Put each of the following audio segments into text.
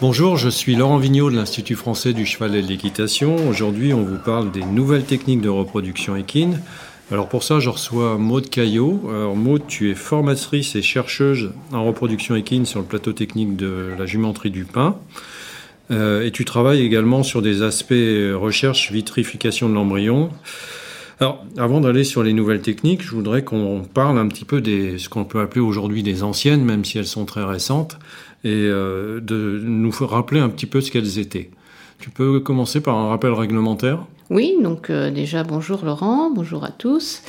Bonjour, je suis Laurent Vigneault de l'Institut français du cheval et de l'équitation. Aujourd'hui, on vous parle des nouvelles techniques de reproduction équine. Alors pour ça, je reçois Maude Caillot. Alors Maude, tu es formatrice et chercheuse en reproduction équine sur le plateau technique de la jumenterie du pain. Euh, et tu travailles également sur des aspects recherche, vitrification de l'embryon. Alors, avant d'aller sur les nouvelles techniques, je voudrais qu'on parle un petit peu des ce qu'on peut appeler aujourd'hui des anciennes, même si elles sont très récentes et euh, de nous rappeler un petit peu ce qu'elles étaient. Tu peux commencer par un rappel réglementaire? Oui, donc euh, déjà bonjour Laurent, bonjour à tous.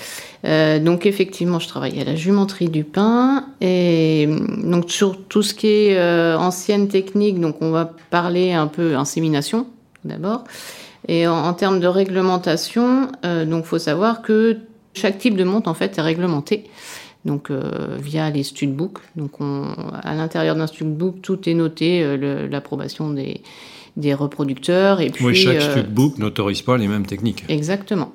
Euh, donc effectivement, je travaille à la jumenterie du pain et donc sur tout ce qui est ancienne technique, donc on va parler un peu insémination d'abord. Et en, en, termes de réglementation, donc faut savoir que chaque type de monte en fait est réglementé donc euh, via les studbooks. Donc on, à l'intérieur d'un studbook, tout est noté, euh, l'approbation des, des reproducteurs. Et puis, oui, chaque euh, studbook n'autorise pas les mêmes techniques. Exactement.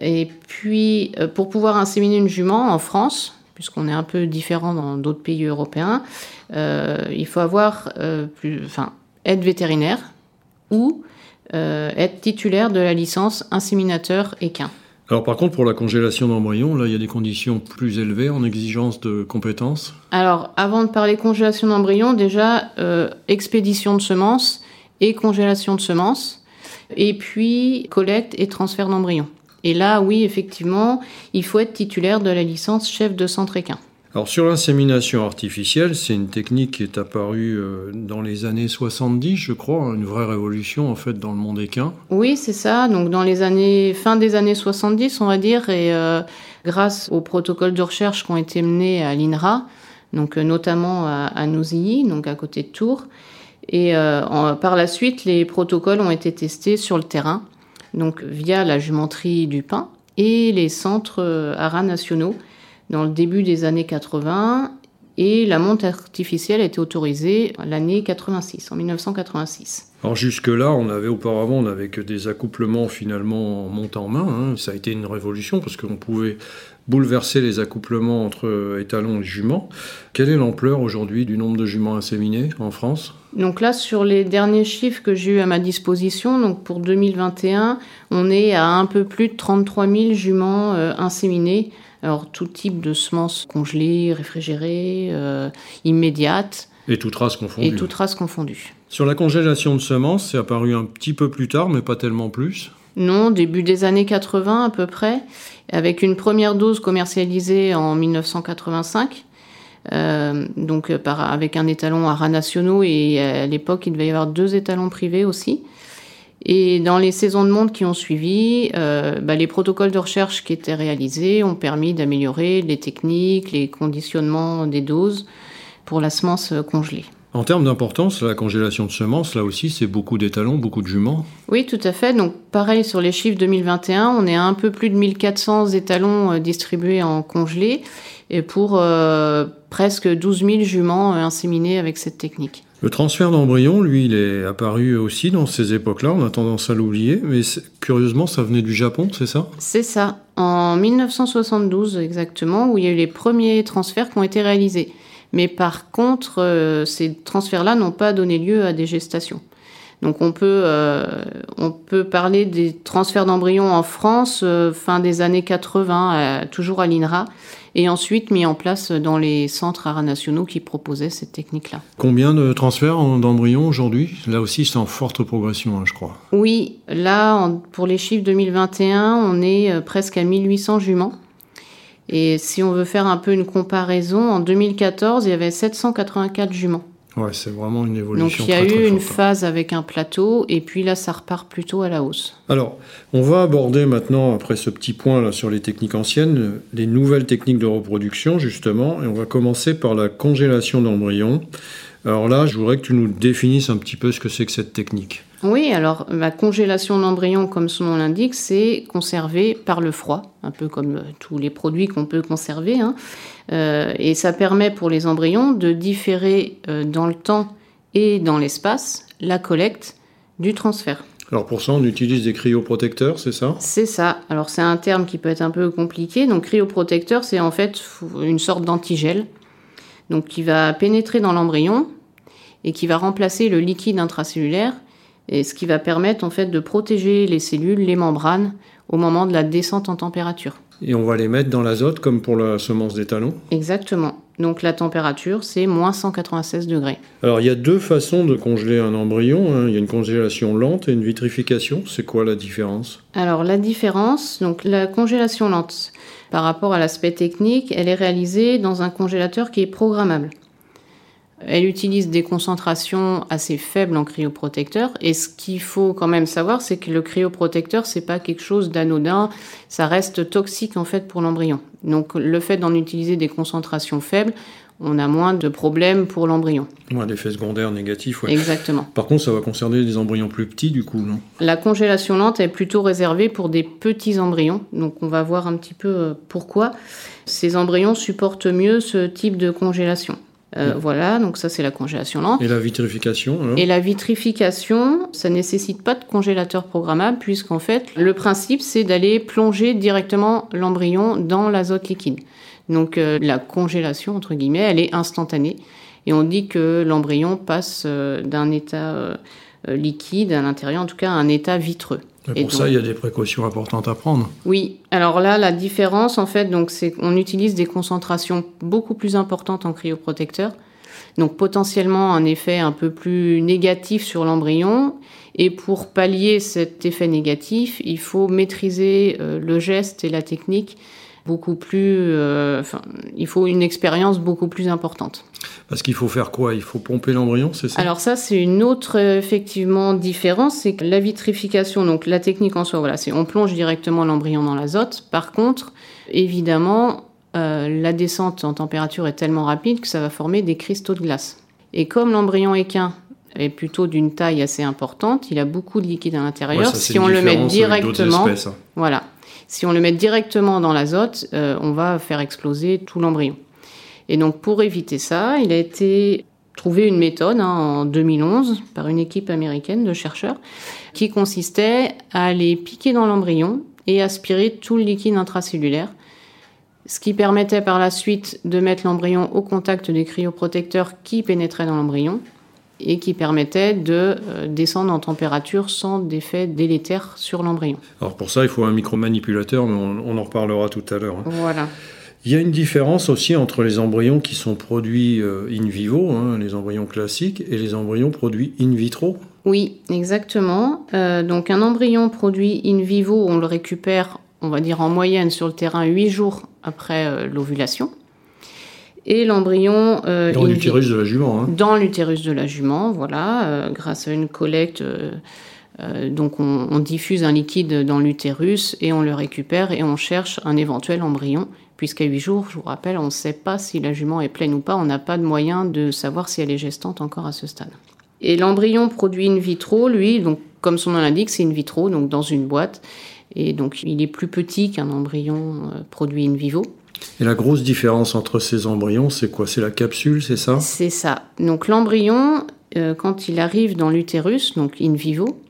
Et puis, pour pouvoir inséminer une jument en France, puisqu'on est un peu différent dans d'autres pays européens, il faut avoir plus, enfin, être vétérinaire ou être titulaire de la licence inséminateur équin. Alors par contre, pour la congélation d'embryons, là, il y a des conditions plus élevées en exigence de compétences Alors, avant de parler congélation d'embryons, déjà, euh, expédition de semences et congélation de semences, et puis collecte et transfert d'embryons. Et là, oui, effectivement, il faut être titulaire de la licence chef de centre équin. Alors sur l'insémination artificielle, c'est une technique qui est apparue euh, dans les années 70, je crois, une vraie révolution en fait dans le monde équin. Oui, c'est ça. Donc dans les années fin des années 70, on va dire, et euh, grâce aux protocoles de recherche qui ont été menés à l'INRA, donc euh, notamment à, à donc à côté de Tours, et par la suite, les protocoles ont été testés sur le terrain, donc via la jumenterie du pain et les centres ARA nationaux dans le début des années 80 et la monte artificielle a été autorisée l'année 86, en 1986. Alors jusque-là, on avait auparavant, on que des accouplements finalement en monte en main. Hein. Ça a été une révolution parce qu'on pouvait bouleverser les accouplements entre étalons et juments. Quelle est l'ampleur aujourd'hui du nombre de juments inséminés en France? Donc là, sur les derniers chiffres que j'ai eu à ma disposition, donc pour 2021, on est à un peu plus de 33 000 juments euh, inséminés alors tout type de semences congelées, réfrigérées, euh, immédiates. Et toute race confondue. Et toute race confondue. Sur la congélation de semences, c'est apparu un petit peu plus tard, mais pas tellement plus. Non, début des années 80 à peu près, avec une première dose commercialisée en 1985. Euh, donc par, avec un étalon à rats nationaux et à l'époque il devait y avoir deux étalons privés aussi. Et dans les saisons de monde qui ont suivi, euh, bah, les protocoles de recherche qui étaient réalisés ont permis d'améliorer les techniques, les conditionnements des doses pour la semence congelée. En termes d'importance, la congélation de semences, là aussi, c'est beaucoup d'étalons, beaucoup de juments Oui, tout à fait. Donc, pareil, sur les chiffres 2021, on est à un peu plus de 1400 étalons euh, distribués en congelé et pour euh, presque 12 000 juments inséminés avec cette technique. Le transfert d'embryon, lui, il est apparu aussi dans ces époques-là, on a tendance à l'oublier, mais curieusement, ça venait du Japon, c'est ça? C'est ça, en 1972 exactement, où il y a eu les premiers transferts qui ont été réalisés. Mais par contre, euh, ces transferts-là n'ont pas donné lieu à des gestations. Donc on peut, euh, parler des transferts d'embryons en France euh, fin des années 80, toujours à l'INRA, et ensuite mis en place dans les centres ARA nationaux qui proposaient cette technique-là. Combien de transferts d'embryons aujourd'hui? Là aussi, c'est en forte progression, hein, je crois. Oui, là, pour les chiffres 2021, on est euh, presque à 1800 juments. Et si on veut faire un peu une comparaison, en 2014, il y avait 784 juments. Ouais, c'est vraiment une évolution. Donc il y a eu une phase avec un plateau et puis là ça repart plutôt à la hausse. Alors, on va aborder maintenant, après ce petit point là sur les techniques anciennes, les nouvelles techniques de reproduction justement, et on va commencer par la congélation d'embryons. Alors là, je voudrais que tu nous définisses un petit peu ce que c'est que cette technique. Oui, alors la congélation d'embryon, comme son nom l'indique, c'est conservé par le froid, un peu comme euh, tous les produits qu'on peut conserver. Hein. Euh, et ça permet pour les embryons de différer euh, dans le temps et dans l'espace la collecte du transfert. Alors pour ça, on utilise des cryoprotecteurs, c'est ça? C'est ça. Alors c'est un terme qui peut être un peu compliqué. Donc cryoprotecteur, c'est en fait une sorte d'antigel, donc qui va pénétrer dans l'embryon et qui va remplacer le liquide intracellulaire et ce qui va permettre en fait de protéger les cellules, les membranes au moment de la descente en température. Et on va les mettre dans l'azote comme pour la semence des talons Exactement. Donc la température, c'est moins 196 degrés. Alors il y a deux façons de congeler un embryon. Hein. Il y a une congélation lente et une vitrification. C'est quoi la différence? Alors la différence, donc la congélation lente, par rapport à l'aspect technique, elle est réalisée dans un congélateur qui est programmable. Elle utilise des concentrations assez faibles en cryoprotecteur. Et ce qu'il faut quand même savoir, c'est que le cryoprotecteur, c'est pas quelque chose d'anodin. Ça reste toxique en fait pour l'embryon. Donc le fait d'en utiliser des concentrations faibles, on a moins de problèmes pour l'embryon. Moins d'effets secondaires négatifs, oui. Exactement. Par contre, ça va concerner des embryons plus petits, du coup, non? La congélation lente est plutôt réservée pour des petits embryons. Donc, on va voir un petit peu euh, pourquoi. Ces embryons supportent mieux ce type de congélation. Euh, voilà, donc ça c'est la congélation lente. Et la vitrification Et la vitrification, ça nécessite pas de congélateur programmable puisqu'en fait le principe c'est d'aller plonger directement l'embryon dans l'azote liquide. Donc euh, la congélation entre guillemets, elle est instantanée et on dit que l'embryon passe euh, d'un état liquide à l'intérieur, en tout cas à un état vitreux. Et pour ça, il y a des précautions importantes à prendre. Oui. Alors là, la différence, en fait, donc, c'est qu'on utilise des concentrations beaucoup plus importantes en cryoprotecteur. Donc potentiellement un effet un peu plus négatif sur l'embryon. Et pour pallier cet effet négatif, il faut maîtriser euh, le geste et la technique beaucoup plus. Euh, il faut une expérience beaucoup plus importante. Parce qu'il faut faire quoi? Il faut pomper l'embryon, c'est ça? Alors ça, c'est une autre effectivement différence, c'est que la vitrification, donc la technique en soi, voilà, c'est on plonge directement l'embryon dans l'azote. Par contre, évidemment, euh, la descente en température est tellement rapide que ça va former des cristaux de glace. Et comme l'embryon équin est plutôt d'une taille assez importante, il a beaucoup de liquide à l'intérieur. si on le met directement, hein. voilà, si on le met directement dans l'azote, euh, on va faire exploser tout l'embryon. Et donc pour éviter ça, il a été trouvé une méthode hein, en 2011 par une équipe américaine de chercheurs qui consistait à aller piquer dans l'embryon et aspirer tout le liquide intracellulaire, ce qui permettait par la suite de mettre l'embryon au contact des cryoprotecteurs qui pénétraient dans l'embryon et qui permettait de euh, descendre en température sans d'effet délétère sur l'embryon. Alors pour ça, il faut un micromanipulateur, mais on, en reparlera tout à l'heure. Hein. Voilà. Il y a une différence aussi entre les embryons qui sont produits euh, in vivo, hein, les embryons classiques, et les embryons produits in vitro. Oui, exactement. Euh, donc un embryon produit in vivo, on le récupère, on va dire en moyenne sur le terrain 8 jours après l'ovulation et l'embryon euh, dans l'utérus de la jument. Hein. Dans l'utérus de la jument, voilà, euh, grâce à une collecte. Euh, donc on, diffuse un liquide dans l'utérus et on le récupère et on cherche un éventuel embryon, puisqu'à 8 jours, je vous rappelle, on ne sait pas si la jument est pleine ou pas, on n'a pas de moyen de savoir si elle est gestante encore à ce stade. Et l'embryon produit in vitro, lui, donc comme son nom l'indique, c'est in vitro, donc dans une boîte, et donc il est plus petit qu'un embryon produit in vivo. Et la grosse différence entre ces embryons, c'est quoi? C'est la capsule, c'est ça? C'est ça. Donc l'embryon, euh, quand il arrive dans l'utérus, donc in vivo,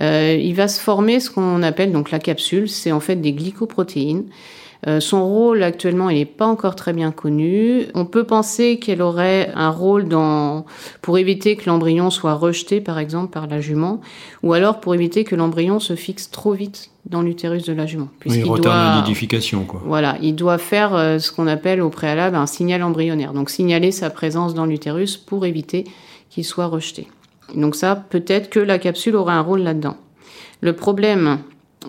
euh, il va se former ce qu'on appelle donc la capsule. C'est en fait des glycoprotéines. Euh, son rôle actuellement, il n'est pas encore très bien connu. On peut penser qu'elle aurait un rôle dans pour éviter que l'embryon soit rejeté, par exemple, par la jument, ou alors pour éviter que l'embryon se fixe trop vite dans l'utérus de la jument. Il retarde l'édification, quoi. Voilà, il doit faire euh, ce qu'on appelle au préalable un signal embryonnaire, donc signaler sa présence dans l'utérus pour éviter qu'il soit rejeté. Donc ça, peut-être que la capsule aurait un rôle là-dedans. Le problème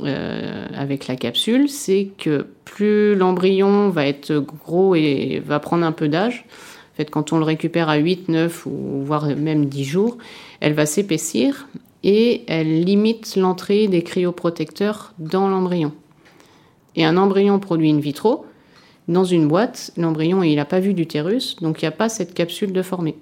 euh, avec la capsule, c'est que plus l'embryon va être gros et va prendre un peu d'âge, en fait, quand on le récupère à 8, 9 ou voire même 10 jours, elle va s'épaissir et elle limite l'entrée des cryoprotecteurs dans l'embryon. Et un embryon produit in vitro, dans une boîte, l'embryon il n'a pas vu d'utérus, donc il n'y a pas cette capsule de formée.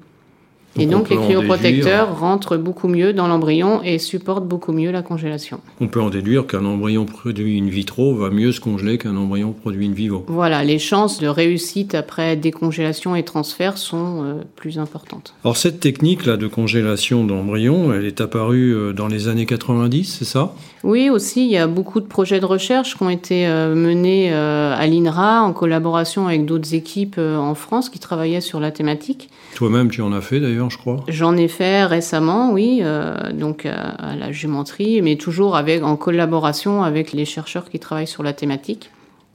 Et donc les cryoprotecteurs rentrent beaucoup mieux dans l'embryon et supportent beaucoup mieux la congélation. On peut en déduire qu'un embryon produit in vitro va mieux se congeler qu'un embryon produit in vivo. Voilà, les chances de réussite après décongélation et transfert sont euh, plus importantes. Alors cette technique là de congélation d'embryon, elle est apparue euh, dans les années 90, c'est ça? Oui, aussi, il y a beaucoup de projets de recherche qui ont été euh, menés à l'INRA en collaboration avec d'autres équipes en France qui travaillaient sur la thématique. Toi-même, tu en as fait d'ailleurs je crois? J'en ai fait récemment, oui, euh, donc à, la jumenterie, mais toujours avec, en collaboration avec les chercheurs qui travaillent sur la thématique.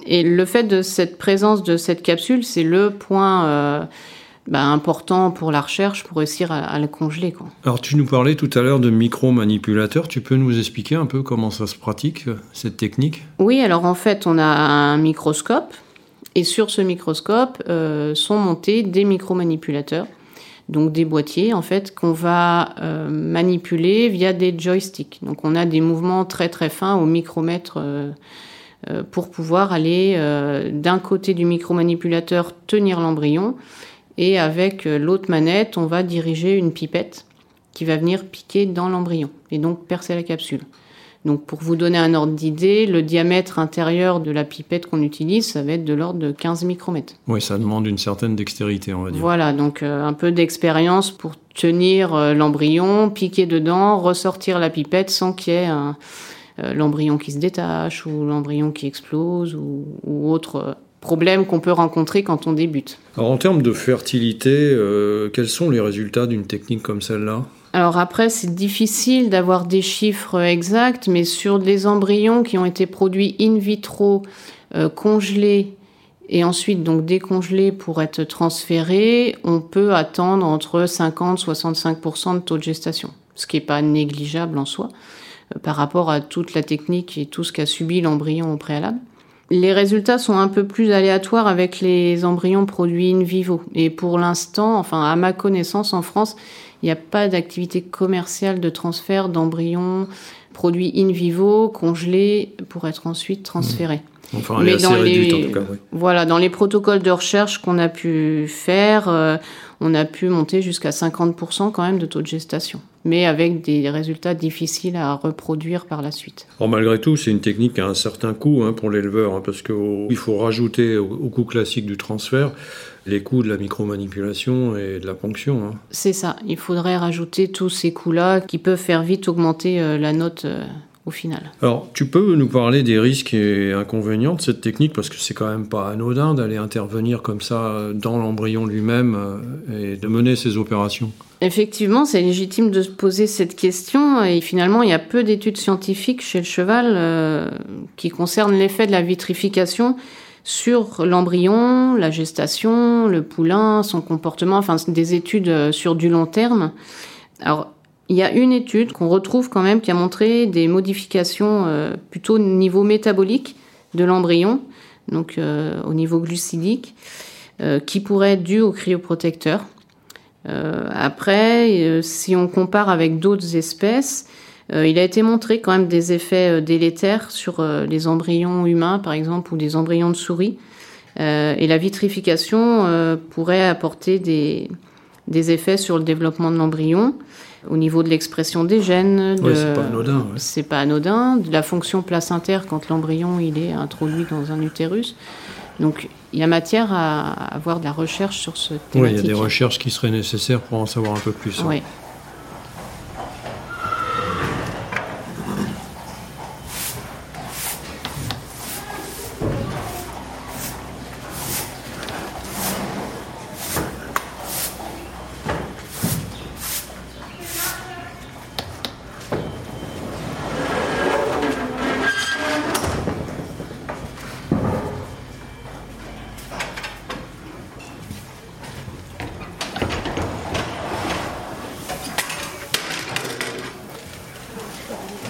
Et le fait de cette présence de cette capsule, c'est le point euh, bah, important pour la recherche pour réussir à, le congeler. Quoi. Alors tu nous parlais tout à l'heure de micro-manipulateurs. Tu peux nous expliquer un peu comment ça se pratique, cette technique? Oui, alors en fait, on a un microscope. Et sur ce microscope euh, sont montés des micro-manipulateurs donc des boîtiers en fait qu'on va euh, manipuler via des joysticks. Donc on a des mouvements très très fins au micromètre euh, euh, pour pouvoir aller d'un côté du micromanipulateur tenir l'embryon et avec l'autre manette on va diriger une pipette qui va venir piquer dans l'embryon et donc percer la capsule. Donc pour vous donner un ordre d'idée, le diamètre intérieur de la pipette qu'on utilise, ça va être de l'ordre de 15 micromètres. Oui, ça demande une certaine dextérité, on va dire. Voilà, donc euh, un peu d'expérience pour tenir euh, l'embryon, piquer dedans, ressortir la pipette sans qu'il y ait euh, l'embryon qui se détache ou l'embryon qui explose ou, ou autre problème qu'on peut rencontrer quand on débute. Alors en termes de fertilité, quels sont les résultats d'une technique comme celle-là? Alors après, c'est difficile d'avoir des chiffres exacts, mais sur les embryons qui ont été produits in vitro, euh, congelés et ensuite donc décongelés pour être transférés, on peut attendre entre 50-65% de taux de gestation, ce qui n'est pas négligeable en soi euh, par rapport à toute la technique et tout ce qu'a subi l'embryon au préalable. Les résultats sont un peu plus aléatoires avec les embryons produits in vivo. Et pour l'instant, enfin à ma connaissance en France, il n'y a pas d'activité commerciale de transfert d'embryons produits in vivo, congelés, pour être ensuite transférés. Mmh. Enfin, Mais dans les, en tout cas, voilà, dans les protocoles de recherche qu'on a pu faire, euh, on a pu monter jusqu'à 50% quand même de taux de gestation, mais avec des résultats difficiles à reproduire par la suite. Alors malgré tout, c'est une technique qui a un certain coût hein, pour l'éleveur, hein, parce qu'il faut rajouter au, au coût classique du transfert les coûts de la micromanipulation et de la ponction. Hein. C'est ça, il faudrait rajouter tous ces coûts-là qui peuvent faire vite augmenter euh, la note euh, au final. Alors, tu peux nous parler des risques et inconvénients de cette technique parce que c'est quand même pas anodin d'aller intervenir comme ça euh, dans l'embryon lui-même et de mener ces opérations. Effectivement, c'est légitime de se poser cette question et finalement, il y a peu d'études scientifiques chez le cheval qui concernent l'effet de la vitrification sur l'embryon, la gestation, le poulain, son comportement, enfin des études euh, sur du long terme. Alors, il y a une étude qu'on retrouve quand même qui a montré des modifications euh, plutôt au niveau métabolique de l'embryon, donc euh, au niveau glucidique, qui pourraient être dues au cryoprotecteur. après, si on compare avec d'autres espèces, euh, il a été montré quand même des effets euh, délétères sur euh, les embryons humains, par exemple, ou des embryons de souris. et la vitrification pourrait apporter des effets sur le développement de l'embryon au niveau de l'expression des gènes. De... c'est pas anodin. C'est pas anodin. De la fonction placentaire quand l'embryon il est introduit dans un utérus. Donc il y a matière à avoir de la recherche sur ce thématique. Oui, il y a des recherches qui seraient nécessaires pour en savoir un peu plus. Oui. 그 있어.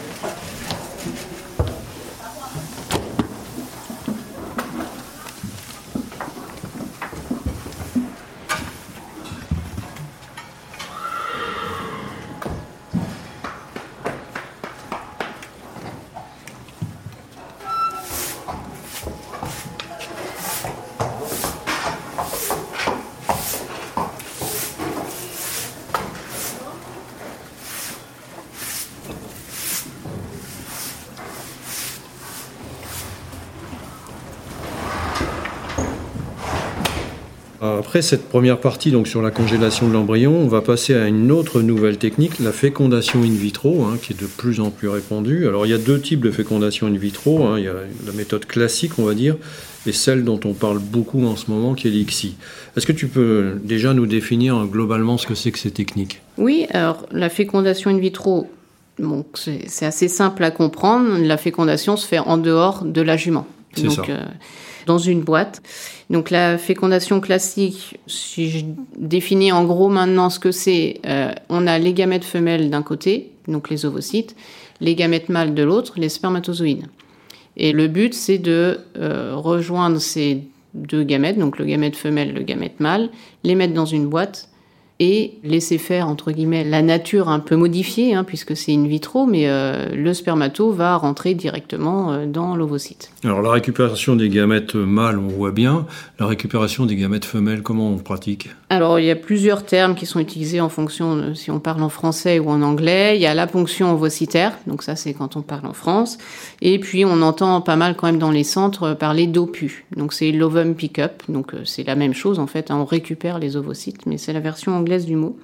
Après cette première partie, donc sur la congélation de l'embryon, on va passer à une autre nouvelle technique, la fécondation in vitro, hein, qui est de plus en plus répandue. Alors il y a deux types de fécondation in vitro. Hein. Il y a la méthode classique, on va dire, et celle dont on parle beaucoup en ce moment, qui est l'ICSI. Est-ce que tu peux déjà nous définir globalement ce que c'est que ces techniques? Oui, alors la fécondation in vitro, bon, c'est assez simple à comprendre. La fécondation se fait en dehors de la jument. C'est ça. Euh, dans une boîte. Donc la fécondation classique, si je définis en gros maintenant ce que c'est, euh, on a les gamètes femelles d'un côté, donc les ovocytes, les gamètes mâles de l'autre, les spermatozoïdes. Et le but, c'est de euh, rejoindre ces deux gamètes, donc le gamète femelle, le gamète mâle, les mettre dans une boîte et laisser faire, entre guillemets, la nature un peu modifiée, hein, puisque c'est in vitro, mais euh, le spermato va rentrer directement euh, dans l'ovocyte. Alors la récupération des gamètes mâles, on voit bien. La récupération des gamètes femelles, comment on pratique? Alors il y a plusieurs termes qui sont utilisés en fonction si on parle en français ou en anglais. Il y a la ponction ovocytaire, donc ça c'est quand on parle en France. Et puis on entend pas mal quand même dans les centres parler d'OPU, donc c'est l'ovum pick-up, donc euh, c'est la même chose en fait, hein, on récupère les ovocytes, mais c'est la version anglaise du mot.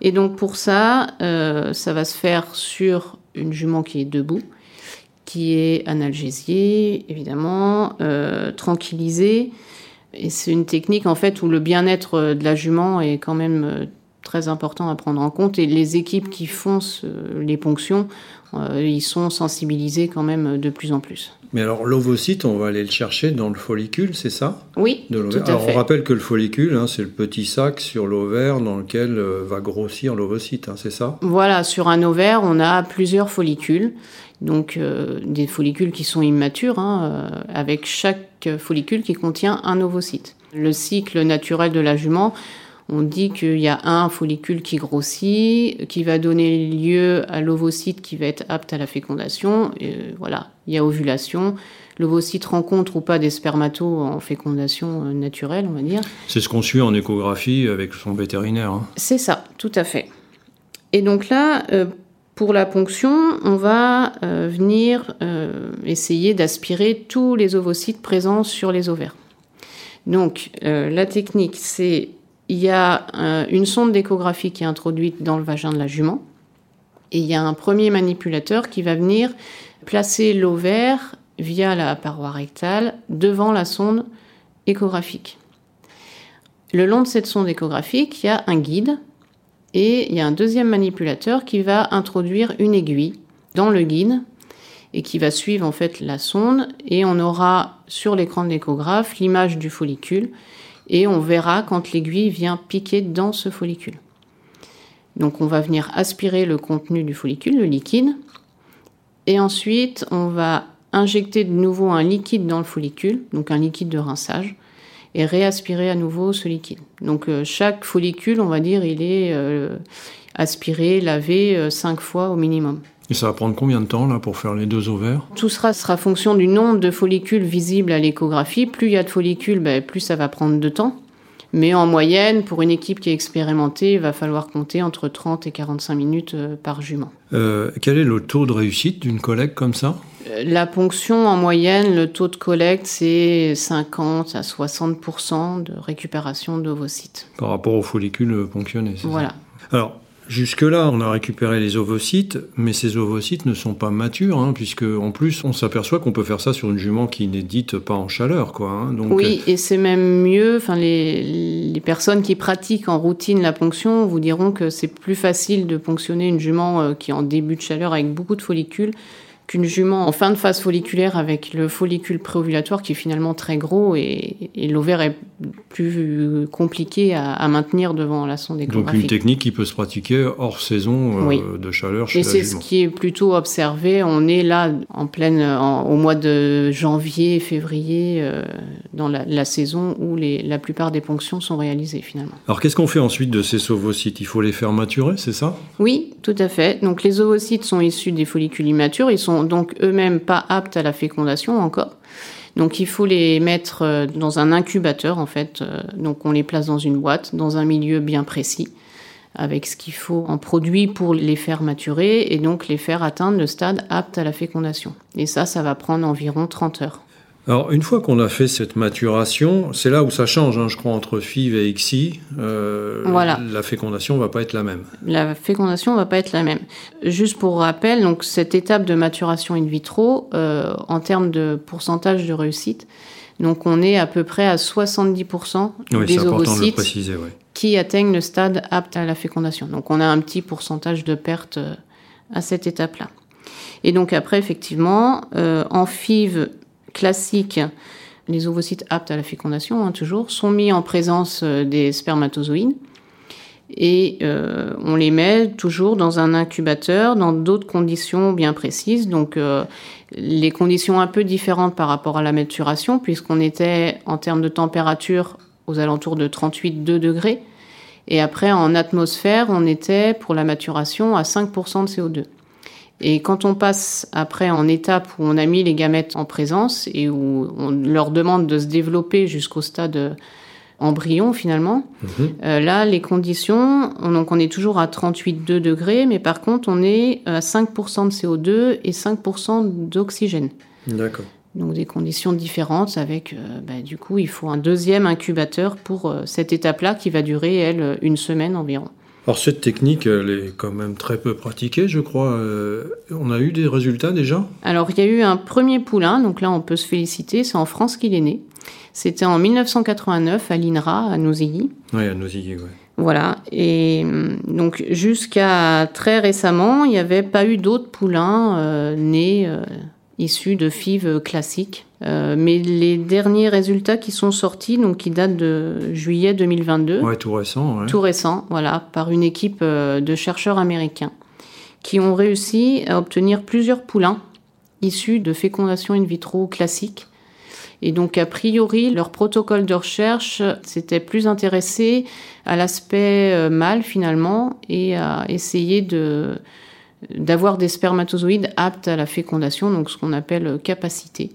Et donc pour ça, euh, ça va se faire sur une jument qui est debout, qui est analgésiée, évidemment, euh, tranquillisée. Et c'est une technique en fait où le bien-être de la jument est quand même euh, très important à prendre en compte. Et les équipes qui font les ponctions, ils sont sensibilisés quand même de plus en plus. Mais alors l'ovocyte, on va aller le chercher dans le follicule, c'est ça? Oui, de tout à Alors fait. on rappelle que le follicule, hein, c'est le petit sac sur l'ovaire dans lequel euh, va grossir l'ovocyte, hein, c'est ça? Voilà, sur un ovaire, on a plusieurs follicules. Donc euh, des follicules qui sont immatures, hein, euh, avec chaque follicule qui contient un ovocyte. Le cycle naturel de la jument, on dit qu'il y a un follicule qui grossit, qui va donner lieu à l'ovocyte qui va être apte à la fécondation. Et voilà, il y a ovulation. L'ovocyte rencontre ou pas des spermatos en fécondation euh, naturelle, on va dire. C'est ce qu'on suit en échographie avec son vétérinaire. hein. C'est ça, tout à fait. Et donc là, euh, pour la ponction, on va euh, venir euh, essayer d'aspirer tous les ovocytes présents sur les ovaires. Donc euh, la technique, c'est il y a euh, une sonde d'échographie qui est introduite dans le vagin de la jument, et il y a un premier manipulateur qui va venir placer l'ovaire via la paroi rectale devant la sonde échographique. Le long de cette sonde échographique, il y a un guide et il y a un deuxième manipulateur qui va introduire une aiguille dans le guide et qui va suivre en fait la sonde et on aura sur l'écran de l'échographe l'image du follicule et on verra quand l'aiguille vient piquer dans ce follicule. Donc on va venir aspirer le contenu du follicule, le liquide, et ensuite on va injecter de nouveau un liquide dans le follicule, donc un liquide de rinçage, et réaspirer à nouveau ce liquide. Donc euh, chaque follicule, on va dire, il est euh, aspiré, lavé euh, cinq fois au minimum. Et ça va prendre combien de temps là pour faire les deux ovaires? Tout sera, sera fonction du nombre de follicules visibles à l'échographie. Plus il y a de follicules, ben, plus ça va prendre de temps. Mais en moyenne, pour une équipe qui est expérimentée, il va falloir compter entre 30 et 45 minutes euh, par jument. Euh, Quel est le taux de réussite d'une collecte comme ça? Euh, La ponction, en moyenne, le taux de collecte, c'est 50 à 60% de récupération d'ovocytes. par rapport aux follicules ponctionnés c'est ça? Voilà. Alors, jusque-là, on a récupéré les ovocytes, mais ces ovocytes ne sont pas matures, hein, puisque en plus, on s'aperçoit qu'on peut faire ça sur une jument qui n'est dite pas en chaleur. Quoi, hein. Donc, Oui, et c'est même mieux. Enfin, les, les personnes qui pratiquent en routine la ponction vous diront que c'est plus facile de ponctionner une jument euh, qui est en début de chaleur avec beaucoup de follicules qu'une jument en fin de phase folliculaire avec le follicule préovulatoire qui est finalement très gros et, et l'ovaire est plus compliqué à, à maintenir devant la sonde donc une échographique. technique qui peut se pratiquer hors saison euh, Oui. de chaleur chez Et c'est ce qui est plutôt observé. On est là en pleine, en- au mois de janvier, février, euh, dans la, la saison où les, la plupart des ponctions sont réalisées finalement. Alors, qu'est-ce qu'on fait ensuite de ces ovocytes? Il faut les faire maturer, c'est ça? Oui, tout à fait. Donc les ovocytes sont issus des follicules immatures. Ils sont donc eux-mêmes pas aptes à la fécondation encore. Donc il faut les mettre euh, dans un incubateur en fait. Euh, Donc on les place dans une boîte, dans un milieu bien précis, avec ce qu'il faut en produit pour les faire maturer et donc les faire atteindre le stade apte à la fécondation. Et ça, ça va prendre environ 30 heures. Alors, une fois qu'on a fait cette maturation, c'est là où ça change, hein, je crois, entre FIV et XI. Euh, Voilà. La fécondation va pas être la même. La fécondation va pas être la même. Juste pour rappel, donc cette étape de maturation in vitro, euh, en termes de pourcentage de réussite, donc on est à peu près à 70% Oui, des de le ovocytes préciser, ouais. qui atteignent le stade apte à la fécondation. Donc on a un petit pourcentage de perte euh, à cette étape-là. Et donc après, effectivement, euh, en FIV classique, les ovocytes aptes à la fécondation, hein, toujours, sont mis en présence euh, des spermatozoïdes. Et euh, on les met toujours dans un incubateur, dans d'autres conditions bien précises. Donc euh, les conditions un peu différentes par rapport à la maturation, puisqu'on était en termes de température aux alentours de 38,2 degrés. Et après, en atmosphère, on était pour la maturation à 5% de CO2. Et quand on passe après en étape où on a mis les gamètes en présence et où on leur demande de se développer jusqu'au stade euh, embryon finalement, Mhm. euh, là les conditions, on- donc on est toujours à 38,2 degrés, mais par contre on est à 5% de CO2 et 5% d'oxygène. D'accord. Donc des conditions différentes avec, euh, bah, du coup, il faut un deuxième incubateur pour euh, cette étape-là qui va durer, elle, une semaine environ. Alors, cette technique, elle est quand même très peu pratiquée, je crois. Euh, on a eu des résultats déjà? Alors il y a eu un premier poulain, donc là on peut se féliciter, c'est en France qu'il est né. C'était en 1989 à l'INRA, à Nosilly. Oui, à Nosilly, ouais. Voilà. Et hum, donc jusqu'à très récemment, il n'y avait pas eu d'autres poulains euh, nés euh, issus de FIV classiques. Euh, mais les derniers résultats qui sont sortis, donc qui datent de juillet 2022, Ouais, tout récent, ouais. tout récent, voilà, par une équipe euh, de chercheurs américains, qui ont réussi à obtenir plusieurs poulains issus de fécondation in vitro classique. Et donc, a priori, leur protocole de recherche s'était plus intéressé à l'aspect euh, mâle finalement et à essayer de d'avoir des spermatozoïdes aptes à la fécondation, donc ce qu'on appelle capacité,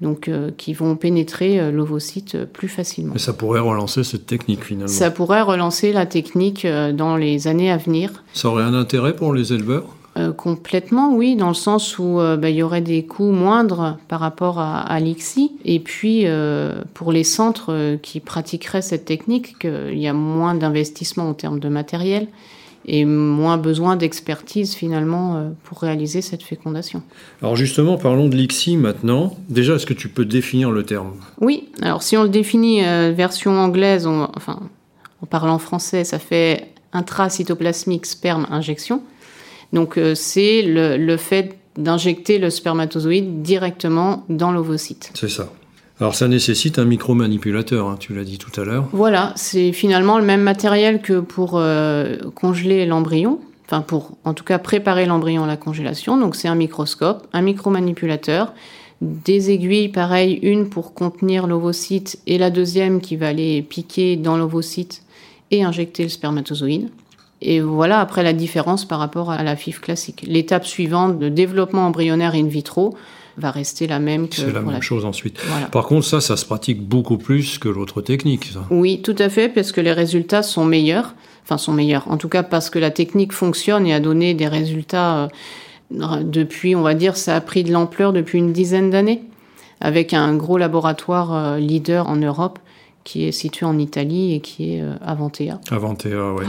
donc euh, qui vont pénétrer euh, l'ovocyte euh, plus facilement. Mais ça pourrait relancer cette technique, finalement. Ça pourrait relancer la technique euh, dans les années à venir. Ça aurait un intérêt pour les éleveurs? Complètement, oui, dans le sens où bah, il y aurait des coûts moindres par rapport à, à l'ICSI. Et puis, pour les centres qui pratiqueraient cette technique, que il y a moins d'investissement en termes de matériel et moins besoin d'expertise finalement euh, pour réaliser cette fécondation. Alors justement, parlons de l'ICSI maintenant. Déjà, est-ce que tu peux définir le terme? Oui, alors si on le définit euh, version anglaise, on- enfin en parlant français, ça fait intracytoplasmique sperme injection. Donc euh, c'est le, le fait d'injecter le spermatozoïde directement dans l'ovocyte. C'est ça. Alors ça nécessite un micromanipulateur, hein, tu l'as dit tout à l'heure. Voilà, c'est finalement le même matériel que pour euh, congeler l'embryon, enfin pour en tout cas préparer l'embryon à la congélation. Donc c'est un microscope, un micromanipulateur, des aiguilles pareilles, une pour contenir l'ovocyte et la deuxième qui va aller piquer dans l'ovocyte et injecter le spermatozoïde. Et voilà après la différence par rapport à la FIF classique. L'étape suivante de développement embryonnaire in vitro va rester la même que C'est la pour même la chose ensuite. Voilà. Par contre, ça, ça se pratique beaucoup plus que l'autre technique. Ça. Oui, tout à fait, parce que les résultats sont meilleurs. Enfin, sont meilleurs. En tout cas, parce que la technique fonctionne et a donné des résultats euh, depuis, on va dire, ça a pris de l'ampleur depuis une dizaine d'années, avec un gros laboratoire euh, leader en Europe qui est situé en Italie et qui est euh, Avantea. Avantea, ouais.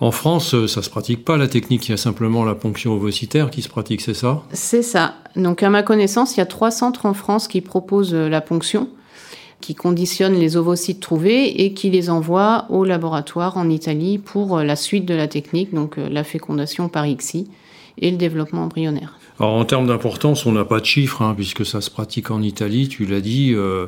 En France, euh, ça se pratique pas la technique. Il y a simplement la ponction ovocytaire qui se pratique, c'est ça? C'est ça. Donc, à ma connaissance, il y a trois centres en France qui proposent euh, la ponction, qui conditionnent les ovocytes trouvés et qui les envoient au laboratoire en Italie pour la suite de la technique, donc la fécondation par ICSI et le développement embryonnaire. Alors en termes d'importance, on n'a pas de chiffres, hein, puisque ça se pratique en Italie, tu l'as dit, euh,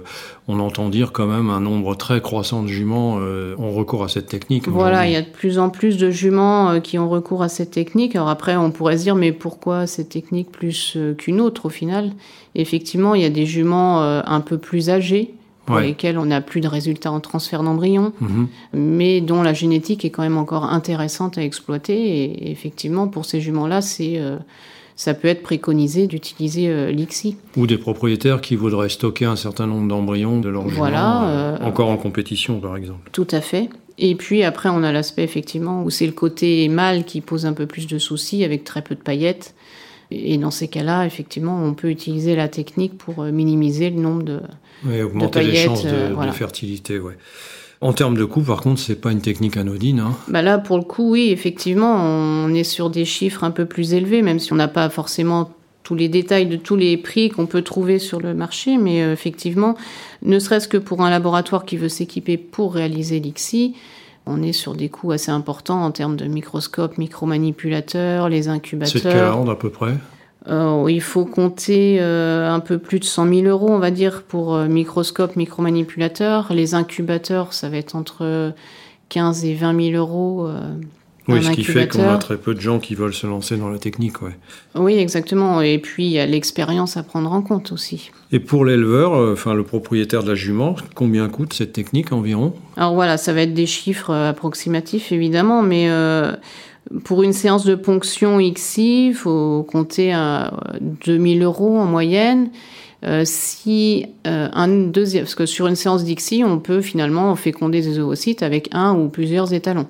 on entend dire quand même un nombre très croissant de juments euh, ont recours à cette technique. Voilà, il y a de plus en plus de juments euh, qui ont recours à cette technique. Alors après, on pourrait se dire, mais pourquoi cette technique plus qu'une autre au final? Effectivement, il y a des juments un peu plus âgés, pour Ouais. lesquels on n'a plus de résultats en transfert d'embryon, Mhm. mais dont la génétique est quand même encore intéressante à exploiter. Et effectivement, pour ces juments-là, c'est... euh, ça peut être préconisé d'utiliser euh, l'ICSI. Ou des propriétaires qui voudraient stocker un certain nombre d'embryons de leurs Voilà, juments, euh, encore en compétition par exemple. Tout à fait. Et puis après, on a l'aspect effectivement où c'est le côté mâle qui pose un peu plus de soucis avec très peu de paillettes, Et dans ces cas-là, effectivement, on peut utiliser la technique pour minimiser le nombre de, oui, augmenter les chances de, fertilité. Ouais. En termes de coût, par contre, c'est pas une technique anodine. Hein. Bah là, pour le coup, oui, effectivement, on est sur des chiffres un peu plus élevés, même si on n'a pas forcément tous les détails de tous les prix qu'on peut trouver sur le marché, mais euh, effectivement, ne serait-ce que pour un laboratoire qui veut s'équiper pour réaliser l'ICSI, on est sur des coûts assez importants en termes de microscopes, micromanipulateurs, les incubateurs. C'est quel ordre à peu près? Euh, il faut compter euh, un peu plus de 100 000 euros, on va dire, pour euh, microscope, micromanipulateurs. Les incubateurs, ça va être entre 15 et 20 000 euros. Oui, ce qui fait qu'on a très peu de gens qui veulent se lancer dans la technique. Ouais. Oui, exactement. Et puis, il y a l'expérience à prendre en compte aussi. Et pour l'éleveur, enfin le propriétaire de la jument, combien coûte cette technique environ? Alors voilà, ça va être des chiffres approximatifs, évidemment, mais pour une séance de ponction XI, il faut compter à 2000 euros en moyenne. Euh, si euh, un deuxième, parce que sur une séance d'ICSI, on peut finalement féconder des ovocytes avec un ou plusieurs étalons.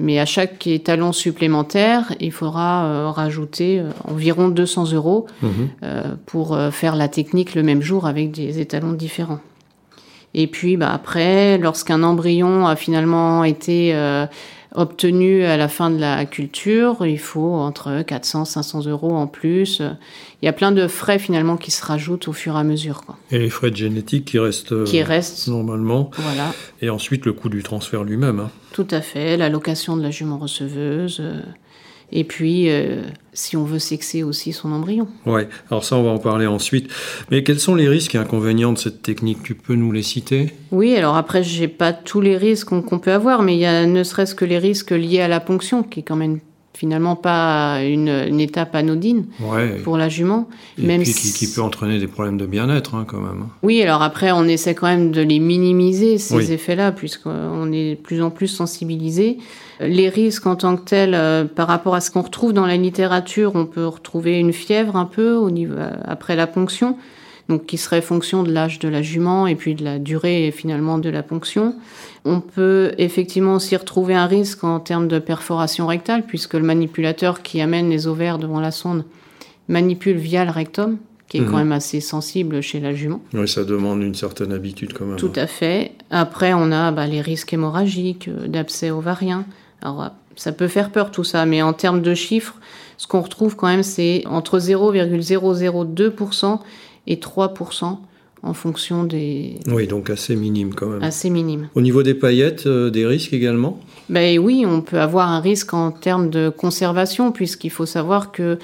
Mais à chaque étalon supplémentaire, il faudra euh, rajouter environ 200 euros mhm. pour faire la technique le même jour avec des étalons différents. Et puis bah, après, lorsqu'un embryon a finalement été obtenu à la fin de la culture, il faut entre 400 500 euros en plus. Il y a plein de frais finalement qui se rajoutent au fur et à mesure. Quoi. Et les frais de génétique qui restent, qui restent normalement. Voilà. Et ensuite le coût du transfert lui-même. Hein. Tout à fait, la location de la jument receveuse. Et puis, euh, si on veut sexer aussi son embryon. Oui, alors ça, on va en parler ensuite. Mais quels sont les risques et inconvénients de cette technique? Tu peux nous les citer? Oui, alors après, je n'ai pas tous les risques qu'on peut avoir, mais il y a ne serait-ce que les risques liés à la ponction, qui est quand même finalement pas une, étape anodine pour la jument. Et même puis qui, peut entraîner des problèmes de bien-être hein, quand même. Oui, alors après on essaie quand même de les minimiser ces effets-là puisqu'on est de plus en plus sensibilisé. Les risques en tant que tels, euh, par rapport à ce qu'on retrouve dans la littérature, on peut retrouver une fièvre un peu au niveau, euh, après la ponction, donc qui serait fonction de l'âge de la jument et puis de la durée finalement de la ponction. On peut effectivement aussi retrouver un risque en termes de perforation rectale, puisque le manipulateur qui amène les ovaires devant la sonde manipule via le rectum, qui est quand mhm. même assez sensible chez la jument. Oui, ça demande une certaine habitude quand même. Tout à fait. Après, on a bah, les risques hémorragiques, euh, d'abcès ovarien. Alors, ça peut faire peur tout ça, mais en termes de chiffres, ce qu'on retrouve quand même, c'est entre 0,002% et 3% en fonction des... Oui, donc assez minime quand même. Assez minime. Au niveau des paillettes, euh, des risques également? Ben Oui, on peut avoir un risque en termes de conservation, puisqu'il faut savoir que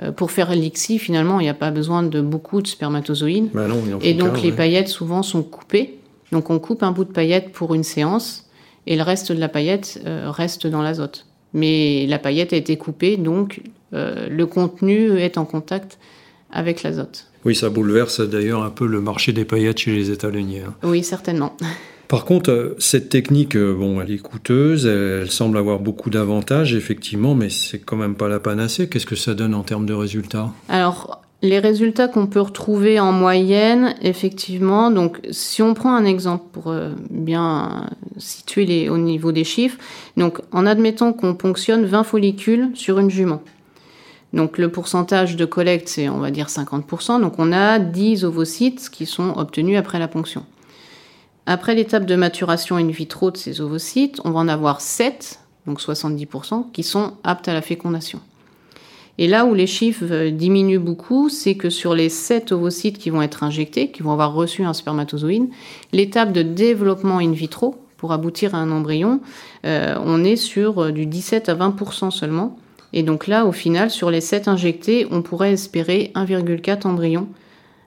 euh, pour faire l'ICSI, finalement, il n'y a pas besoin de beaucoup de spermatozoïdes. Ben non, et donc les paillettes souvent sont coupées. Donc on coupe un bout de paillette pour une séance, et le reste de la paillette euh, reste dans l'azote. Mais la paillette a été coupée, donc le contenu est en contact avec l'azote. Oui, ça bouleverse d'ailleurs un peu le marché des paillettes chez les étalonniers. Hein. Oui, certainement. Par contre, euh, cette technique, euh, bon, elle est coûteuse, elle semble avoir beaucoup d'avantages, effectivement, mais c'est quand même pas la panacée. Qu'est-ce que ça donne en termes de résultats? Alors, les résultats qu'on peut retrouver en moyenne, effectivement, donc si on prend un exemple pour euh, bien situer les, au niveau des chiffres, donc en admettant qu'on ponctionne 20 follicules sur une jument. Donc le pourcentage de collecte, c'est on va dire 50%. Donc on a 10 ovocytes qui sont obtenus après la ponction. Après l'étape de maturation in vitro de ces ovocytes, on va en avoir 7, donc 70%, qui sont aptes à la fécondation. Et là où les chiffres diminuent beaucoup, c'est que sur les 7 ovocytes qui vont être injectés, qui vont avoir reçu un spermatozoïde, l'étape de développement in vitro, pour aboutir à un embryon, euh, on est sur du 17 à 20% seulement. Et donc là, au final, sur les 7 injectés, on pourrait espérer 1,4 embryons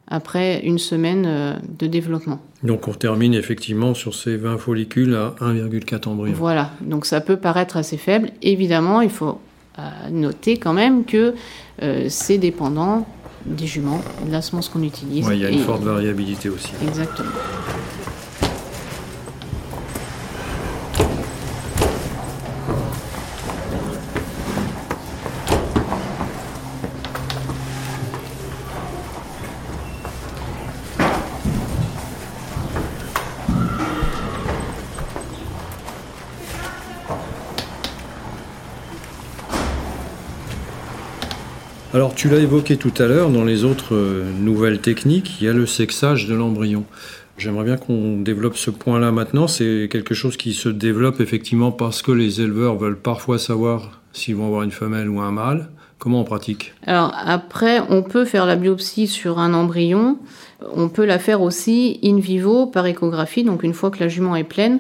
après une semaine euh, de développement. Donc on termine effectivement sur ces 20 follicules à 1,4 embryons. Voilà, donc ça peut paraître assez faible. Évidemment, il faut euh, noter quand même que euh, c'est dépendant des juments, de la semence qu'on utilise. Il y a une forte variabilité aussi. Exactement. Tu l'as évoqué tout à l'heure, dans les autres euh, nouvelles techniques, il y a le sexage de l'embryon. J'aimerais bien qu'on développe ce point-là maintenant. C'est quelque chose qui se développe effectivement parce que les éleveurs veulent parfois savoir s'ils vont avoir une femelle ou un mâle. Comment on pratique? Alors après, on peut faire la biopsie sur un embryon. On peut la faire aussi in vivo par échographie, donc une fois que la jument est pleine.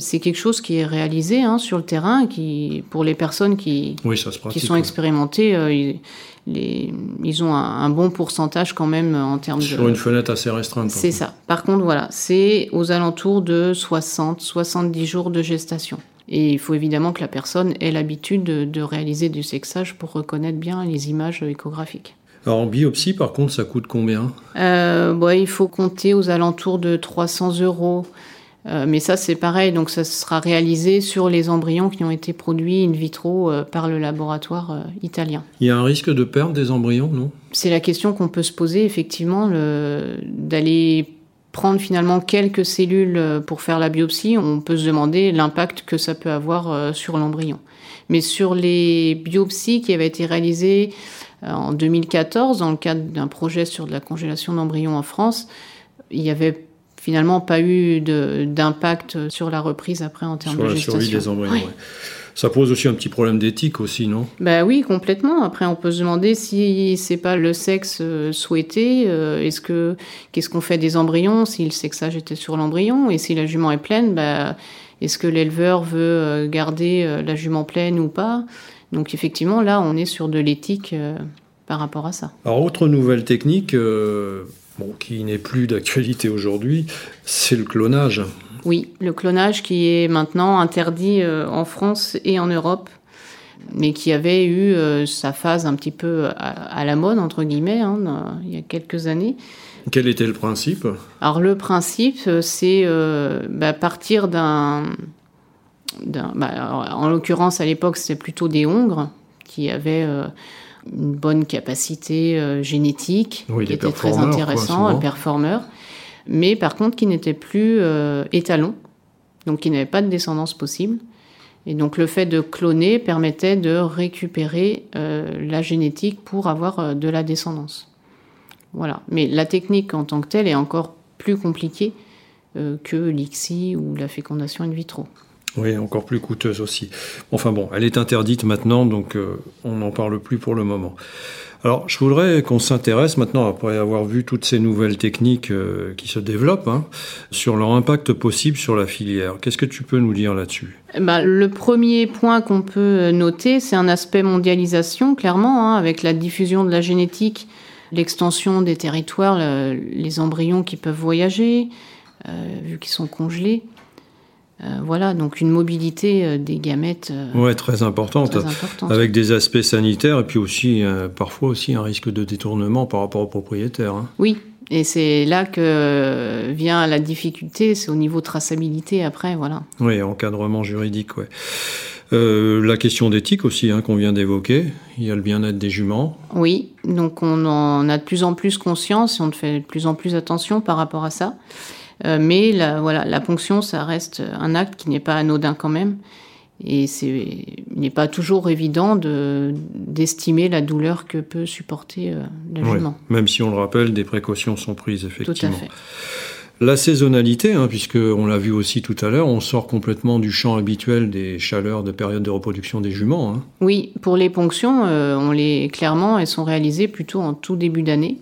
C'est quelque chose qui est réalisé hein, sur le terrain, qui pour les personnes qui, qui sont expérimentées, euh, ils, les, ils ont un, bon pourcentage quand même en termes sur de... Sur une fenêtre assez restreinte. C'est ça. Par contre, voilà, c'est aux alentours de 60-70 jours de gestation. Et il faut évidemment que la personne ait l'habitude de, de réaliser du sexage pour reconnaître bien les images échographiques. Alors en biopsie, par contre, ça coûte combien? Euh, bon, Il faut compter aux alentours de 300 euros. Euh, mais ça, c'est pareil, donc ça sera réalisé sur les embryons qui ont été produits in vitro euh, par le laboratoire euh, italien. Il y a un risque de perte des embryons, non? C'est la question qu'on peut se poser, effectivement, d'aller prendre finalement quelques cellules pour faire la biopsie. On peut se demander l'impact que ça peut avoir sur l'embryon. Mais sur les biopsies qui avaient été réalisées en 2014 dans le cadre d'un projet sur de la congélation d'embryons en France, il y avait finalement pas eu d'impact sur la reprise après en termes de gestation. Sur la survie des embryons. Ça pose aussi un petit problème d'éthique aussi, non? Bah oui, complètement. Après, on peut se demander si c'est pas le sexe euh, souhaité. Euh, est-ce que qu'est-ce qu'on fait des embryons? Si le sexage était sur l'embryon et si la jument est pleine, bah est-ce que l'éleveur veut euh, garder la jument pleine ou pas? Donc effectivement, là, on est sur de l'éthique par rapport à ça. Alors autre nouvelle technique qui n'est plus d'actualité aujourd'hui, c'est le clonage. Oui, le clonage qui est maintenant interdit euh, en France et en Europe, mais qui avait eu euh, sa phase un petit peu à, la mode, entre guillemets, hein, il y a quelques années. Quel était le principe? Alors le principe, euh, c'est bah, partir d'un... Bah, en l'occurrence, à l'époque, c'était plutôt des hongres qui avaient une bonne capacité euh, génétique, qui était très intéressant, un performeur, mais par contre qui n'était plus euh, étalon, donc qui n'avait pas de descendance possible. Et donc le fait de cloner permettait de récupérer euh, la génétique pour avoir de la descendance. Voilà. Mais la technique en tant que telle est encore plus compliquée que l'ICSI ou la fécondation in vitro. Oui, encore plus coûteuse aussi. Enfin bon, elle est interdite maintenant, donc euh, on n'en parle plus pour le moment. Alors, je voudrais qu'on s'intéresse maintenant, après avoir vu toutes ces nouvelles techniques euh, qui se développent, hein, sur leur impact possible sur la filière. Qu'est-ce que tu peux nous dire là-dessus? Eh ben, Le premier point qu'on peut noter, c'est un aspect mondialisation, clairement, hein, avec la diffusion de la génétique, l'extension des territoires, les embryons qui peuvent voyager, euh, vu qu'ils sont congelés. Euh, voilà, donc une mobilité euh, des gamètes. Euh, ouais, très importante, avec des aspects sanitaires et puis aussi parfois aussi un risque de détournement par rapport aux propriétaires. Hein. Oui, et c'est là que vient la difficulté, c'est au niveau traçabilité après, voilà. Oui, encadrement juridique, ouais. la question d'éthique aussi hein, qu'on vient d'évoquer, il y a le bien-être des juments. Oui, donc on en a de plus en plus conscience et on fait de plus en plus attention par rapport à ça. Euh, mais la, voilà, la ponction, ça reste un acte qui n'est pas anodin quand même. Et il n'est pas toujours évident d'estimer la douleur que peut supporter euh, la jument. même si on le rappelle, des précautions sont prises, effectivement. Tout à fait. La saisonnalité, hein, puisque on l'a vu aussi tout à l'heure, on sort complètement du champ habituel des chaleurs de période de reproduction des juments. Hein. Oui, pour les ponctions, euh, on les clairement, elles sont réalisées plutôt en tout début d'année.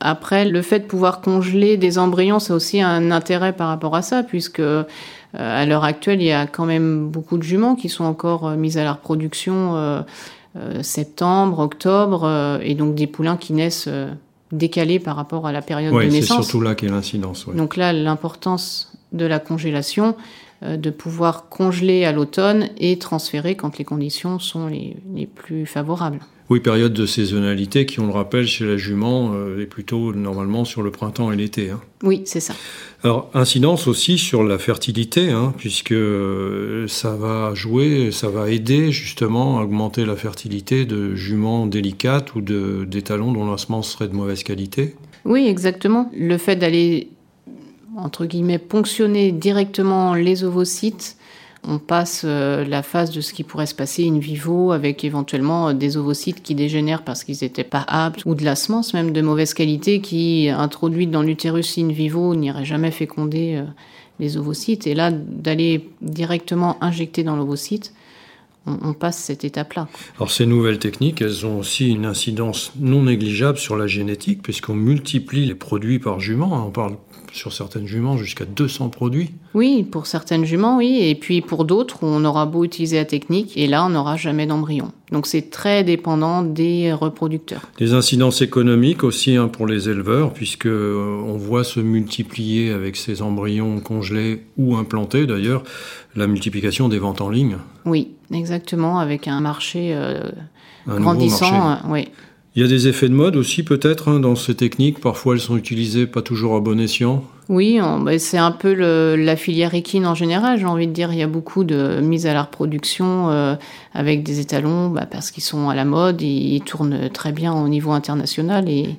Après, le fait de pouvoir congeler des embryons, c'est aussi un intérêt par rapport à ça, puisque euh, à l'heure actuelle, il y a quand même beaucoup de juments qui sont encore euh, mises à la reproduction euh, septembre, octobre, et donc des poulains qui naissent décalés par rapport à la période de naissance. Oui, c'est surtout là qu'est l'incidence. Donc là, l'importance de la congélation, de pouvoir congeler à l'automne et transférer quand les conditions sont les plus favorables. Oui, période de saisonnalité qui, on le rappelle, chez la jument euh, est plutôt normalement sur le printemps et l'été. Hein. Oui, c'est ça. Alors, incidence aussi sur la fertilité, hein, puisque euh, ça va jouer, ça va aider justement à augmenter la fertilité de juments délicates ou d'étalons dont la semence serait de mauvaise qualité. Oui, exactement. Le fait d'aller, entre guillemets, ponctionner directement les ovocytes on passe euh, la phase de ce qui pourrait se passer in vivo avec éventuellement euh, des ovocytes qui dégénèrent parce qu'ils n'étaient pas aptes ou de la semence même de mauvaise qualité qui, introduite dans l'utérus in vivo, n'irait jamais féconder euh, les ovocytes. Et là, d'aller directement injecter dans l'ovocyte, on, passe cette étape-là. Alors ces nouvelles techniques, elles ont aussi une incidence non négligeable sur la génétique, puisqu'on multiplie les produits par jument. Hein. On parle sur certaines juments jusqu'à 200 produits. Oui, pour certaines juments, oui. Et puis pour d'autres, on aura beau utiliser la technique, et là, on n'aura jamais d'embryon. Donc c'est très dépendant des reproducteurs. Des incidences économiques aussi hein, pour les éleveurs, puisque euh, on voit se multiplier avec ces embryons congelés ou implantés d'ailleurs la multiplication des ventes en ligne. Oui, exactement, avec un marché euh, grandissant. Euh, oui. Il y a des effets de mode aussi peut-être hein, dans ces techniques. Parfois elles sont utilisées pas toujours à bon escient. Oui, bah, c'est un peu la filière équine en général. J'ai envie de dire, il y a beaucoup de mise à la reproduction euh, avec des étalons bah, parce qu'ils sont à la mode, ils, tournent très bien au niveau international et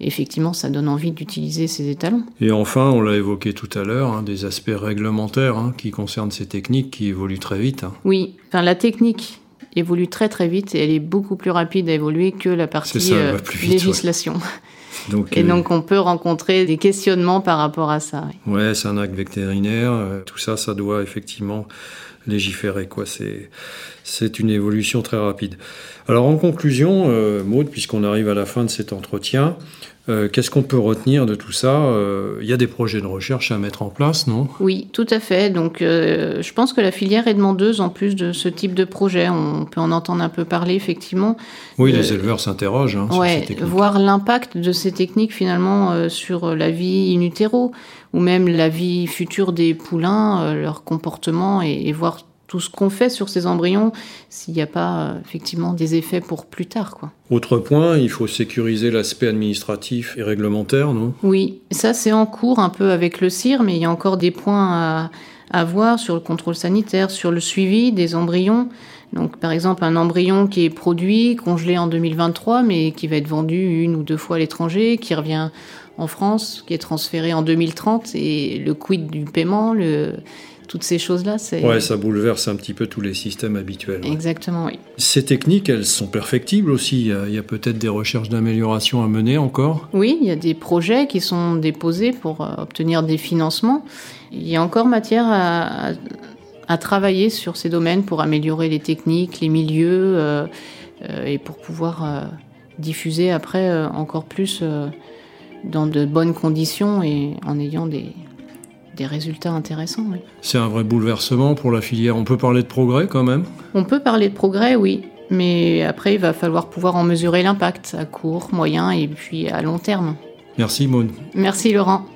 effectivement, ça donne envie d'utiliser ces étalons. Et enfin, on l'a évoqué tout à l'heure, hein, des aspects réglementaires hein, qui concernent ces techniques qui évoluent très vite. Oui, enfin la technique évolue très très vite et elle est beaucoup plus rapide à évoluer que la partie euh, législation. et euh, donc on peut rencontrer des questionnements par rapport à ça. Oui. Ouais, c'est un acte vétérinaire. Euh, tout ça, ça doit effectivement légiférer. Quoi. C'est, c'est une évolution très rapide. Alors en conclusion, Maud, puisqu'on arrive à la fin de cet entretien, euh, qu'est-ce qu'on peut retenir de tout ça? Euh, Il y a des projets de recherche à mettre en place, non? Oui, tout à fait. Donc, euh, je pense que la filière est demandeuse en plus de ce type de projet. On peut en entendre un peu parler, effectivement. Oui, les éleveurs s'interrogent hein. Voir l'impact de ces techniques finalement sur la vie in utero ou même la vie future des poulains, leur comportement et, et voir tout ce qu'on fait sur ces embryons s'il n'y a pas euh, effectivement des effets pour plus tard. Quoi. Autre point, il faut sécuriser l'aspect administratif et réglementaire, non? Oui, ça c'est en cours un peu avec le CIR, mais il y a encore des points à, à voir sur le contrôle sanitaire, sur le suivi des embryons. Donc, par exemple, un embryon qui est produit, congelé en 2023, mais qui va être vendu une ou deux fois à l'étranger, qui revient en France, qui est transféré en 2030, et le quid du paiement, le, toutes ces choses-là. C'est... Ouais, ça bouleverse un petit peu tous les systèmes habituels. Exactement, oui. Ces techniques, elles sont perfectibles aussi. Il y a, peut-être des recherches d'amélioration à mener encore? Oui, il y a des projets qui sont déposés pour euh, obtenir des financements. Il y a encore matière à, à, travailler sur ces domaines pour améliorer les techniques, les milieux euh, euh, et pour pouvoir diffuser après encore plus dans de bonnes conditions et en ayant des, des résultats intéressants. Oui. C'est un vrai bouleversement pour la filière. On peut parler de progrès quand même? On peut parler de progrès, oui. Mais après, il va falloir pouvoir en mesurer l'impact à court, moyen et puis à long terme. Merci Maud. Merci Laurent.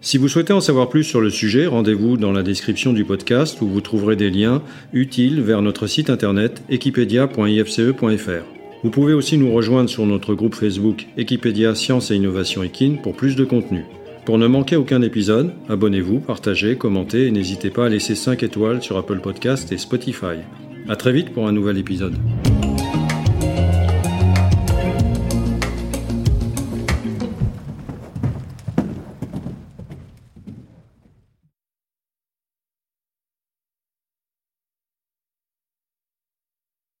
Si vous souhaitez en savoir plus sur le sujet, rendez-vous dans la description du podcast où vous trouverez des liens utiles vers notre site internet equipedia.ifce.fr. Vous pouvez aussi nous rejoindre sur notre groupe Facebook Equipedia Science et Innovation Equine pour plus de contenu. Pour ne manquer aucun épisode, abonnez-vous, partagez, commentez et n'hésitez pas à laisser 5 étoiles sur Apple Podcast et Spotify. A très vite pour un nouvel épisode.